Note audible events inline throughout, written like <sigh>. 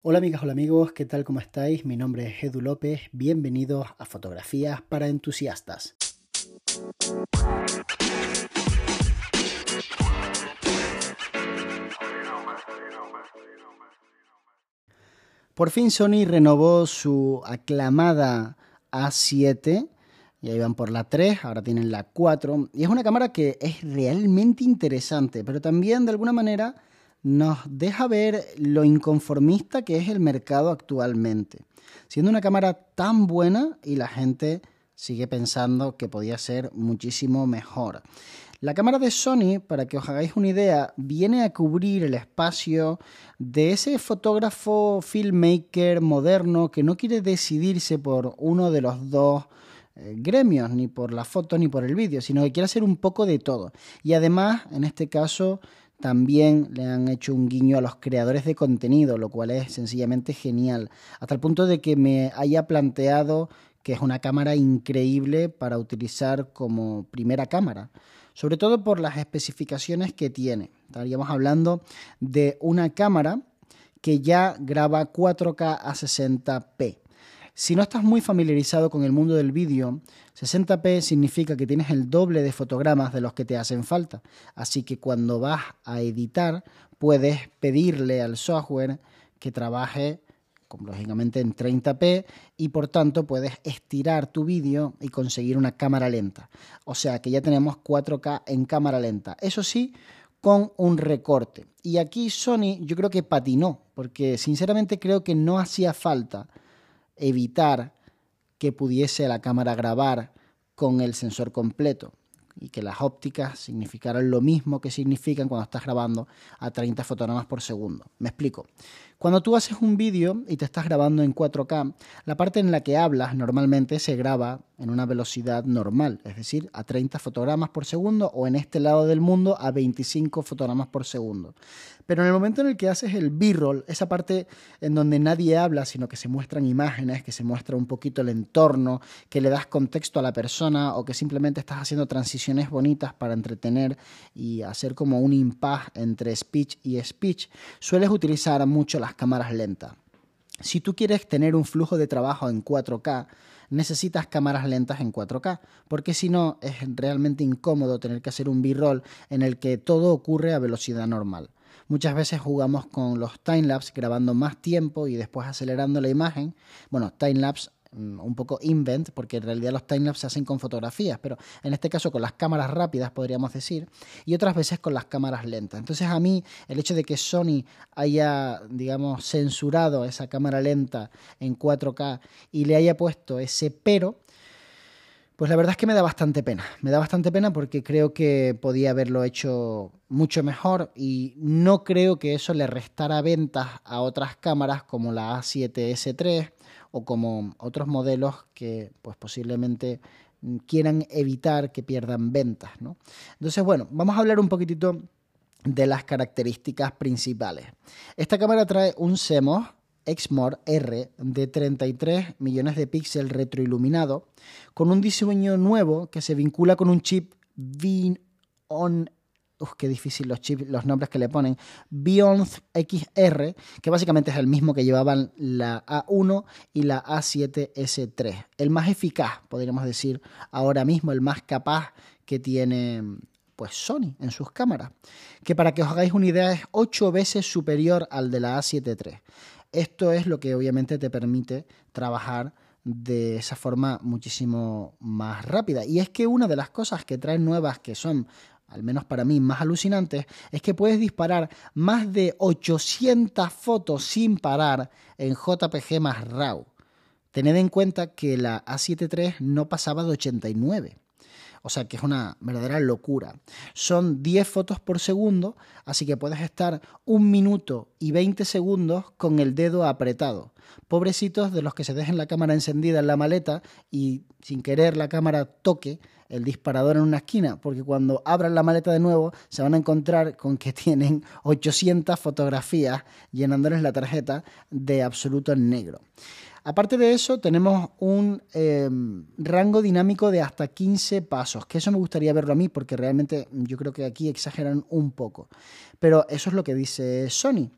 Hola amigas, hola amigos, ¿qué tal? ¿Cómo estáis? Mi nombre es Edu López, bienvenidos a Fotografías para Entusiastas. Por fin Sony renovó su aclamada A7, ya iban por la 3, ahora tienen la 4, y es una cámara que es realmente interesante, pero también de alguna manera nos deja ver lo inconformista que es el mercado actualmente. Siendo una cámara tan buena y la gente sigue pensando que podía ser muchísimo mejor. La cámara de Sony, para que os hagáis una idea, viene a cubrir el espacio de ese fotógrafo filmmaker moderno que no quiere decidirse por uno de los dos eh, gremios, ni por la foto ni por el vídeo, sino que quiere hacer un poco de todo. Y además, en este caso, también le han hecho un guiño a los creadores de contenido, lo cual es sencillamente genial. Hasta el punto de que me haya planteado que es una cámara increíble para utilizar como primera cámara. Sobre todo por las especificaciones que tiene. Estaríamos hablando de una cámara que ya graba 4K a 60p. Si no estás muy familiarizado con el mundo del vídeo, 60p significa que tienes el doble de fotogramas de los que te hacen falta. Así que cuando vas a editar, puedes pedirle al software que trabaje lógicamente en 30p y por tanto puedes estirar tu vídeo y conseguir una cámara lenta. O sea que ya tenemos 4K en cámara lenta. Eso sí, con un recorte. Y aquí Sony yo creo que patinó, porque sinceramente creo que no hacía falta evitar que pudiese la cámara grabar con el sensor completo y que las ópticas significaran lo mismo que significan cuando estás grabando a 30 fotogramas por segundo. Me explico. Cuando tú haces un vídeo y te estás grabando en 4K, la parte en la que hablas normalmente se graba en una velocidad normal, es decir, a 30 fotogramas por segundo o en este lado del mundo a 25 fotogramas por segundo. Pero en el momento en el que haces el b-roll, esa parte en donde nadie habla, sino que se muestran imágenes, que se muestra un poquito el entorno, que le das contexto a la persona o que simplemente estás haciendo transiciones bonitas para entretener y hacer como un impas entre speech y speech, sueles utilizar mucho las cámaras lentas. Si tú quieres tener un flujo de trabajo en 4K, necesitas cámaras lentas en 4K, porque si no es realmente incómodo tener que hacer un b-roll en el que todo ocurre a velocidad normal. Muchas veces jugamos con los timelapse grabando más tiempo y después acelerando la imagen. Bueno, timelapse un poco invent, porque en realidad los timelapse se hacen con fotografías, pero en este caso con las cámaras rápidas, podríamos decir, y otras veces con las cámaras lentas. Entonces a mí el hecho de que Sony haya, digamos, censurado esa cámara lenta en 4K y le haya puesto ese pero, pues la verdad es que me da bastante pena. Me da bastante pena porque creo que podía haberlo hecho mucho mejor y no creo que eso le restara ventas a otras cámaras como la A7S3 o como otros modelos que pues posiblemente quieran evitar que pierdan ventas. ¿no? Entonces, bueno, vamos a hablar un poquitito de las características principales. Esta cámara trae un CMOS Exmor R de 33 millones de píxeles retroiluminado con un diseño nuevo que se vincula con un chip Vion Uf, qué difícil los chips, los nombres que le ponen. Beyond XR, que básicamente es el mismo que llevaban la A1 y la A7S3. El más eficaz, podríamos decir, ahora mismo, el más capaz que tiene pues Sony en sus cámaras, que para que os hagáis una idea es 8 veces superior al de la A7 III. Esto es lo que obviamente te permite trabajar de esa forma muchísimo más rápida. Y es que una de las cosas que traen nuevas que son al menos para mí más alucinantes, es que puedes disparar más de 800 fotos sin parar en JPG más RAW. Tened en cuenta que la A7 III no pasaba de 89. O sea que es una verdadera locura. Son 10 fotos por segundo, así que puedes estar un minuto y 20 segundos con el dedo apretado. Pobrecitos de los que se dejen la cámara encendida en la maleta y sin querer la cámara toque el disparador en una esquina, porque cuando abran la maleta de nuevo se van a encontrar con que <laughs> tienen 800 fotografías llenándoles la tarjeta de absoluto negro. Aparte de eso, tenemos un em, rango dinámico de hasta 15 pasos, que eso me gustaría verlo a mí, porque realmente yo creo que aquí exageran un poco. Pero eso es lo que dice Sony.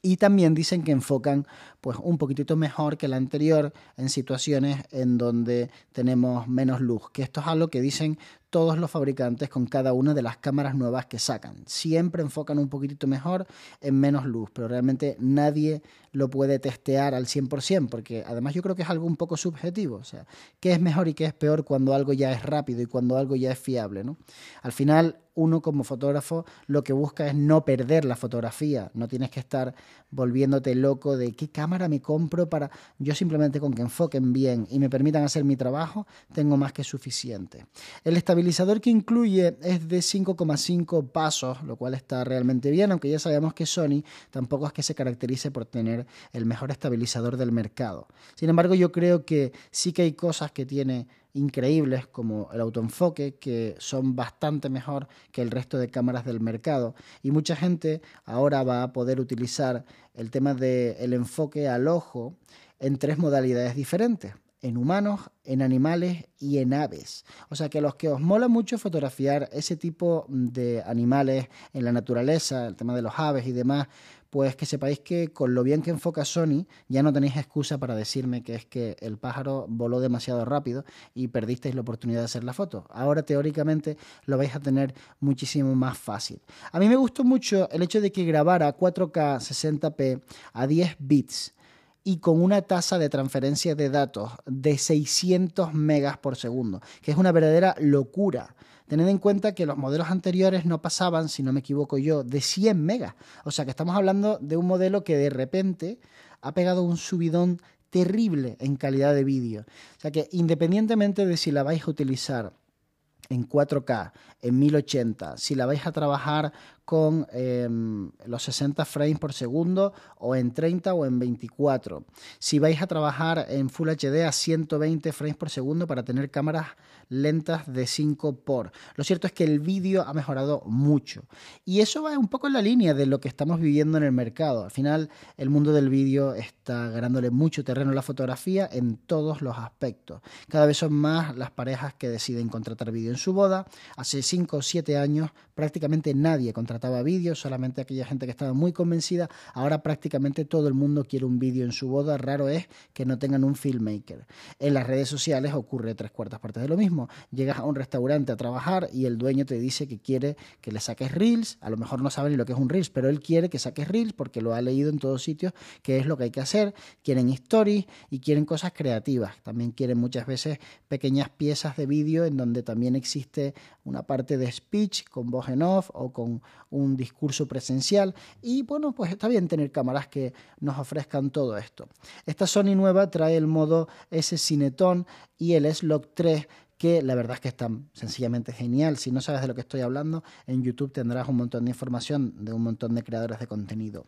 Y también dicen que enfocan pues un poquitito mejor que la anterior en situaciones en donde tenemos menos luz, que esto es algo que dicen todos los fabricantes con cada una de las cámaras nuevas que sacan. Siempre enfocan un poquitito mejor en menos luz, pero realmente nadie lo puede testear al 100%, porque además yo creo que es algo un poco subjetivo, o sea, qué es mejor y qué es peor cuando algo ya es rápido y cuando algo ya es fiable, ¿no? Al final, uno como fotógrafo lo que busca es no perder la fotografía, no tienes que estar volviéndote loco de qué cámara me compro para yo simplemente con que enfoquen bien y me permitan hacer mi trabajo, tengo más que suficiente. El estabilizador que incluye es de 5,5 pasos, lo cual está realmente bien, aunque ya sabemos que Sony tampoco es que se caracterice por tener el mejor estabilizador del mercado. Sin embargo, yo creo que sí que hay cosas que tiene increíbles como el autoenfoque que son bastante mejor que el resto de cámaras del mercado y mucha gente ahora va a poder utilizar el tema del enfoque al ojo en tres modalidades diferentes en humanos, en animales y en aves. O sea que a los que os mola mucho fotografiar ese tipo de animales en la naturaleza, el tema de los aves y demás, pues que sepáis que con lo bien que enfoca Sony ya no tenéis excusa para decirme que es que el pájaro voló demasiado rápido y perdisteis la oportunidad de hacer la foto. Ahora teóricamente lo vais a tener muchísimo más fácil. A mí me gustó mucho el hecho de que grabara 4K 60p a 10 bits y con una tasa de transferencia de datos de 600 megas por segundo, que es una verdadera locura. Tened en cuenta que los modelos anteriores no pasaban, si no me equivoco yo, de 100 megas. O sea que estamos hablando de un modelo que de repente ha pegado un subidón terrible en calidad de vídeo. O sea que independientemente de si la vais a utilizar en 4K, en 1080, si la vais a trabajar con em, los 60 frames por segundo o en 30 o en 24. Si vais a trabajar en Full HD a 120 frames por segundo para tener cámaras lentas de 5 por. Lo cierto es que el vídeo ha mejorado mucho. Y eso va un poco en la línea de lo que estamos viviendo en el mercado. Al final, el mundo del vídeo está ganándole mucho terreno a la fotografía en todos los aspectos. Cada vez son más las parejas que deciden contratar vídeo su boda. Hace 5 o 7 años prácticamente nadie contrataba vídeo, solamente aquella gente que estaba muy convencida. Ahora prácticamente todo el mundo quiere un vídeo en su boda. Raro es que no tengan un filmmaker. En las redes sociales ocurre tres cuartas partes de lo mismo Llegas a un restaurante a trabajar y el dueño te dice que quiere que le saques reels. A lo mejor no sabe ni lo que es un reels, pero él quiere que saques reels porque lo ha leído en todos sitios, que es lo que hay que hacer. Quieren stories y quieren cosas creativas. También quieren muchas veces pequeñas piezas de vídeo en donde también existe una parte de speech con voz en off o con un discurso presencial. Y bueno, pues está bien tener cámaras que nos ofrezcan todo esto. Esta Sony nueva trae el modo S Cineton y el S-Log 3 que la verdad es que está sencillamente genial. Si no sabes de lo que estoy hablando, en YouTube tendrás un montón de información de un montón de creadores de contenido.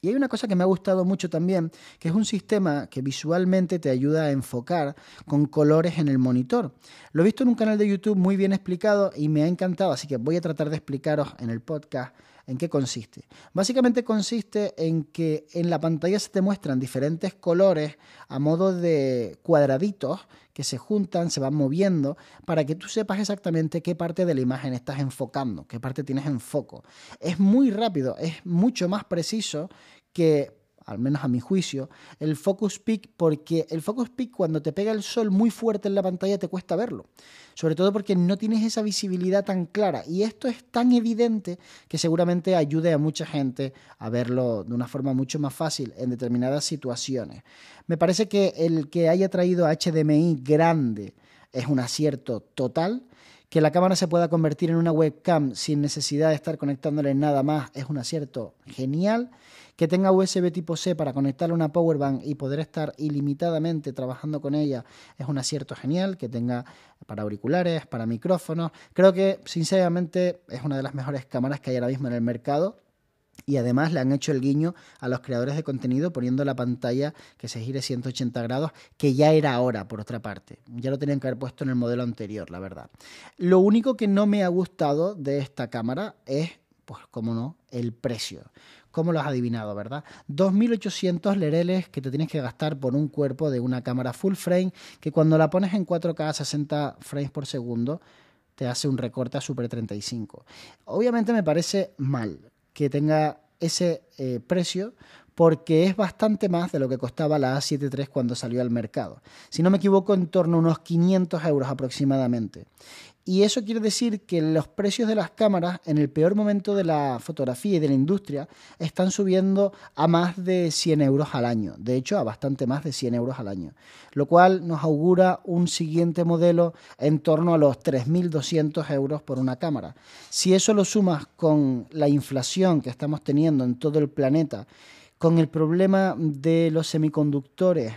Y hay una cosa que me ha gustado mucho también, que es un sistema que visualmente te ayuda a enfocar con colores en el monitor. Lo he visto en un canal de YouTube muy bien explicado y me ha encantado, así que voy a tratar de explicaros en el podcast ¿En qué consiste? Básicamente consiste en que en la pantalla se te muestran diferentes colores a modo de cuadraditos que se juntan, se van moviendo, para que tú sepas exactamente qué parte de la imagen estás enfocando, qué parte tienes en foco. Es muy rápido, es mucho más preciso que al menos a mi juicio, el focus peak, porque el focus peak cuando te pega el sol muy fuerte en la pantalla te cuesta verlo, sobre todo porque no tienes esa visibilidad tan clara y esto es tan evidente que seguramente ayude a mucha gente a verlo de una forma mucho más fácil en determinadas situaciones. Me parece que el que haya traído HDMI grande es un acierto total que la cámara se pueda convertir en una webcam sin necesidad de estar conectándole nada más es un acierto genial que tenga USB tipo C para conectarle una powerbank y poder estar ilimitadamente trabajando con ella es un acierto genial, que tenga para auriculares, para micrófonos. Creo que sinceramente es una de las mejores cámaras que hay ahora mismo en el mercado. Y además le han hecho el guiño a los creadores de contenido poniendo la pantalla que se gire 180 grados, que ya era ahora, por otra parte. Ya lo tenían que haber puesto en el modelo anterior, la verdad. Lo único que no me ha gustado de esta cámara es, pues, cómo no, el precio. ¿Cómo lo has adivinado, verdad? 2.800 lereles que te tienes que gastar por un cuerpo de una cámara full frame que cuando la pones en 4K a 60 frames por segundo te hace un recorte a Super 35. Obviamente me parece mal que tenga ese eh, precio porque es bastante más de lo que costaba la A7 III cuando salió al mercado. Si no me equivoco, en torno a unos 500 euros aproximadamente. Y eso quiere decir que los precios de las cámaras en el peor momento de la fotografía y de la industria están subiendo a más de 100 euros al año. De hecho, a bastante más de 100 euros al año. Lo cual nos augura un siguiente modelo en torno a los 3.200 euros por una cámara. Si eso lo sumas con la inflación que estamos teniendo en todo el planeta, con el problema de los semiconductores,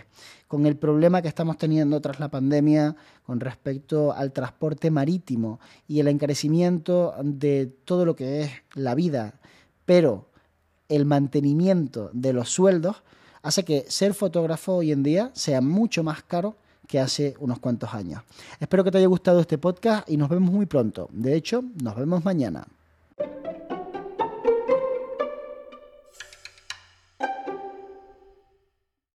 con el problema que estamos teniendo tras la pandemia con respecto al transporte marítimo y el encarecimiento de todo lo que es la vida, pero el mantenimiento de los sueldos hace que ser fotógrafo hoy en día sea mucho más caro que hace unos cuantos años. Espero que te haya gustado este podcast y nos vemos muy pronto. De hecho, nos vemos mañana.